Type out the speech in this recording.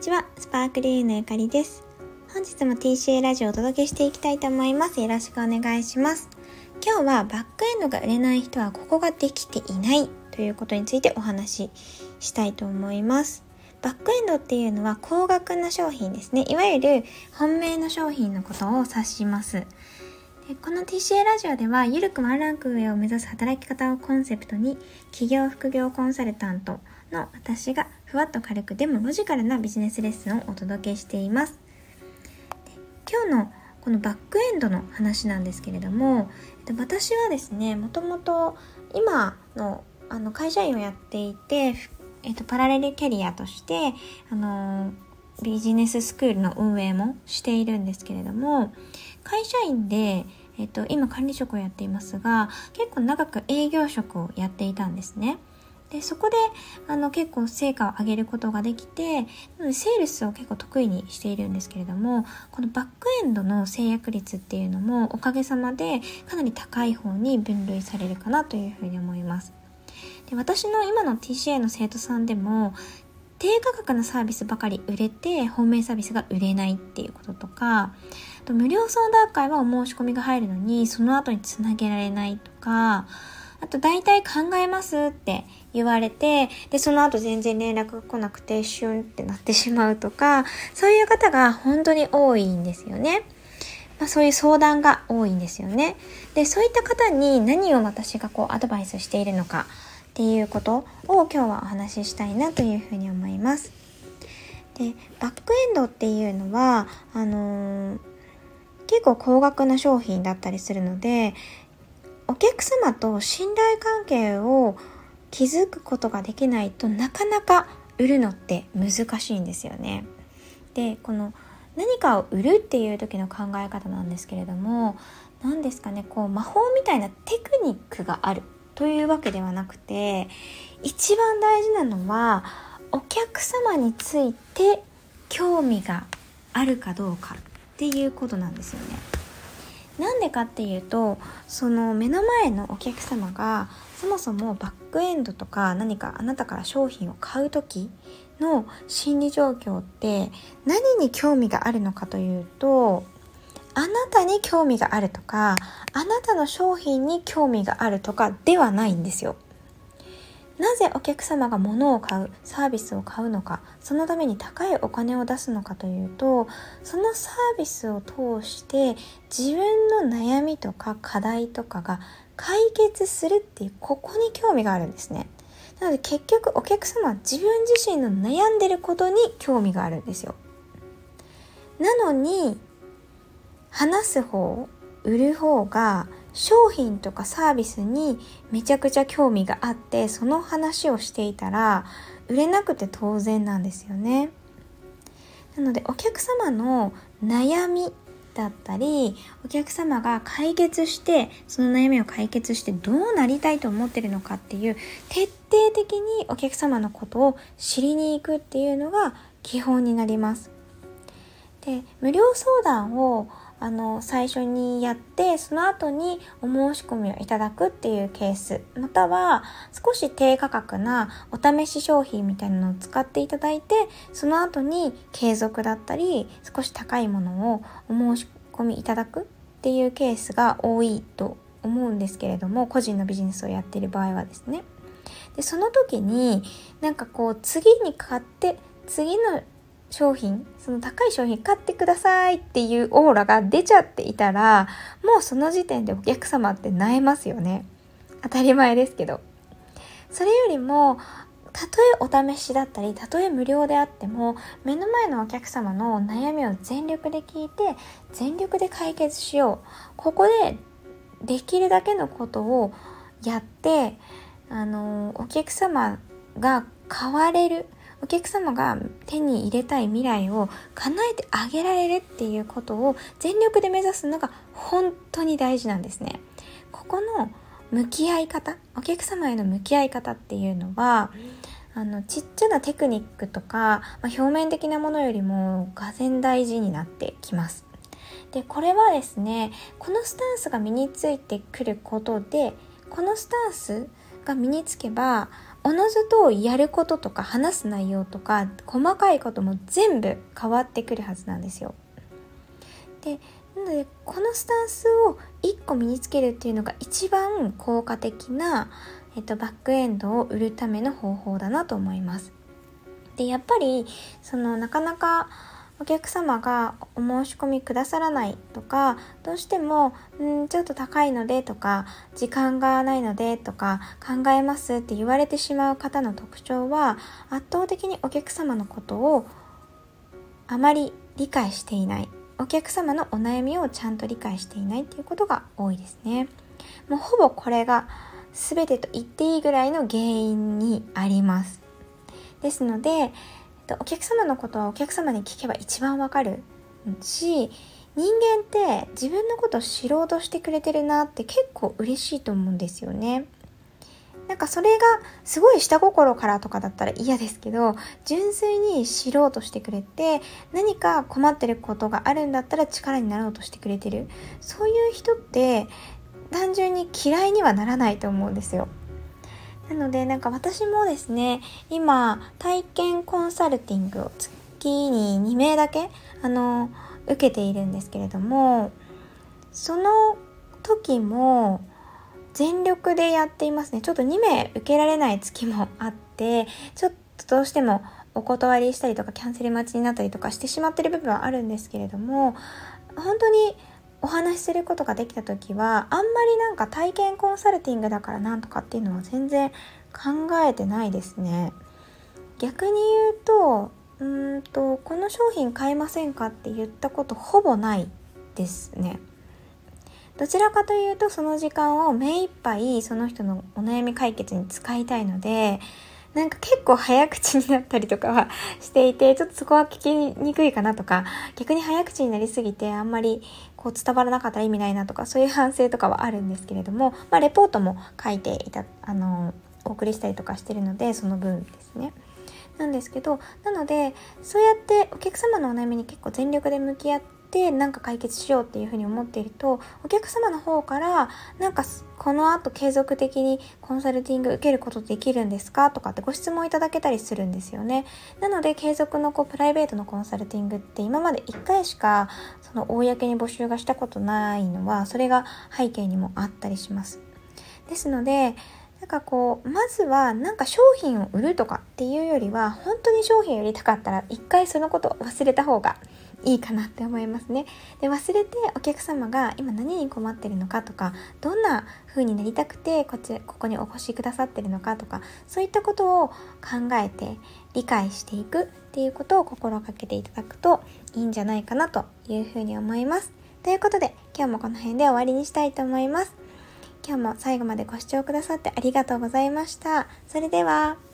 ちは、スパークリーのゆかりです。本日も TCA ラジオをお届けしていきたいと思います。よろしくお願いします。今日はバックエンドが売れない人はここができていないということについてお話ししたいと思います。バックエンドっていうのは高額な商品ですね。いわゆる本命の商品のことを指します。この TCA ラジオでは、ゆるくワンランク上を目指す働き方をコンセプトに、企業副業コンサルタントの私がふわっと軽くでもロジカルなビジネスレッスンをお届けしています。今日のこのバックエンドの話なんですけれども、私はですね、もともと今のあの会社員をやっていて、えっと、パラレルキャリアとして、あのビジネススクールの運営もしているんですけれども会社員でえっと、今管理職をやっていますが結構長く営業職をやっていたんですね。でそこであの結構成果を上げることができてセールスを結構得意にしているんですけれどもこのバックエンドの制約率っていうのもおかげさまでかなり高い方に分類されるかなというふうに思います。で私の今の TCA の生徒さんでも低価格なサービスばかり売れて本命サービスが売れないっていうこととかと無料相談会はお申し込みが入るのにその後につなげられないとかあと大体考えますって言われてでその後全然連絡が来なくてシュンってなってしまうとかそういう方が本当に多いんですよね。まあ、そういう相談が多いんですよね。でそういった方に何を私がこうアドバイスしているのかっていうことを今日はお話ししたいなというふうに思います。でバックエンドっていうのはあのー、結構高額な商品だったりするのでお客様と信頼関係を築くことができないとなかなか売るのって難しいんですよね。でこの何かを売るっていう時の考え方なんですけれども何ですかねこう魔法みたいなテクニックがあるというわけではなくて一番大事なのはお客様について興味があるかどうかっていうことなんですよね。なんでかっていうとその目の前のお客様がそもそもバックエンドとか何かあなたから商品を買う時の心理状況って何に興味があるのかというとあなたに興味があるとかあなたの商品に興味があるとかではないんですよ。なぜお客様が物を買うサービスを買うのかそのために高いお金を出すのかというとそのサービスを通して自分の悩みとか課題とかが解決するっていうここに興味があるんですね。なので結局お客様は自分自身の悩んでることに興味があるんですよ。なのに話す方売る方が商品とかサービスにめちゃくちゃ興味があってその話をしていたら売れなくて当然なんですよね。なのでお客様の悩みだったりお客様が解決してその悩みを解決してどうなりたいと思ってるのかっていう徹底的にお客様のことを知りに行くっていうのが基本になります。で無料相談をあの最初にやってその後にお申し込みをいただくっていうケース。または少し低価格なお試し商品みたいなのを使っていただいてその後に継続だったり少し高いものをお申し込みいただくっていうケースが多いと思うんですけれども個人のビジネスをやっている場合はですね。でその時になんかこう次に買って次の商品、その高い商品買ってくださいっていうオーラが出ちゃっていたら、もうその時点でお客様って萎えますよね。当たり前ですけど。それよりも、たとえお試しだったり、たとえ無料であっても、目の前のお客様の悩みを全力で聞いて、全力で解決しよう。ここでできるだけのことをやって、あの、お客様が変われる。お客様が手に入れたい未来を叶えてあげられるっていうことを全力で目指すのが本当に大事なんですね。ここの向き合い方、お客様への向き合い方っていうのは、あのちっちゃなテクニックとか、まあ、表面的なものよりもがぜ大事になってきます。でこれはですねこのスタンスが身についてくることでこのスタンスが身につけばおのずとやることとか話す内容とか細かいことも全部変わってくるはずなんですよ。でなのでこのスタンスを1個身につけるっていうのが一番効果的な、えっと、バックエンドを売るための方法だなと思います。でやっぱりそのなかなかお客様がお申し込みくださらないとかどうしてもんちょっと高いのでとか時間がないのでとか考えますって言われてしまう方の特徴は圧倒的にお客様のことをあまり理解していない。お客様のお悩みをちゃんと理解していないっていうことが多いですね。もうほぼこれが全てと言っていいぐらいの原因にあります。ですのででお客様のことはお客様に聞けば一番わかるし人間って自分のことを知ろうとしてくれてるなって結構嬉しいと思うんですよね。なんかそれがすごい下心からとかだったら嫌ですけど純粋に知ろうとしてくれて何か困ってることがあるんだったら力になろうとしてくれてるそういう人って単純に嫌いにはならないと思うんですよ。なのでなんか私もですね今体験コンサルティングを月に2名だけあの受けているんですけれどもその時も全力でやっていますね。ちょっと2名受けられない月もあってちょっとどうしてもお断りしたりとかキャンセル待ちになったりとかしてしまってる部分はあるんですけれども本当にお話しすることができた時はあんまりなんか体験コンサルティングだからなんとかっていうのは全然考えてないですね。逆に言うとうんとこの商品買えませんかって言ったことほぼないですね。どちらかというとその時間を目いっぱいその人のお悩み解決に使いたいのでなんか結構早口になったりとかは していて、ちょっとそこは聞きにくいかなとか、逆に早口になりすぎてあんまりこう伝わらなかったら意味ないなとか、そういう反省とかはあるんですけれども、まあレポートも書いていた、あの、お送りしたりとかしてるので、その分ですね。なんですけど、なので、そうやってお客様のお悩みに結構全力で向き合って、ってなんか解決しようっていうふうに思っているとお客様の方からなんかこの後継続的にコンサルティング受けることできるんですか？とかってご質問いただけたりするんですよね。なので継続のこうプライベートのコンサルティングって今まで1回しかその公に募集がしたことないのはそれが背景にもあったりします。ですのでなんかこうまずはなんか商品を売るとかっていうよりは本当に商品を売りたかったら一回そのことを忘れた方がいいかなって思いますね。で忘れてお客様が今何に困ってるのかとかどんな風になりたくてこっちここにお越しくださってるのかとかそういったことを考えて理解していくっていうことを心がけていただくといいんじゃないかなというふうに思います。ということで今日もこの辺で終わりにしたいと思います。今日も最後までご視聴くださってありがとうございました。それでは。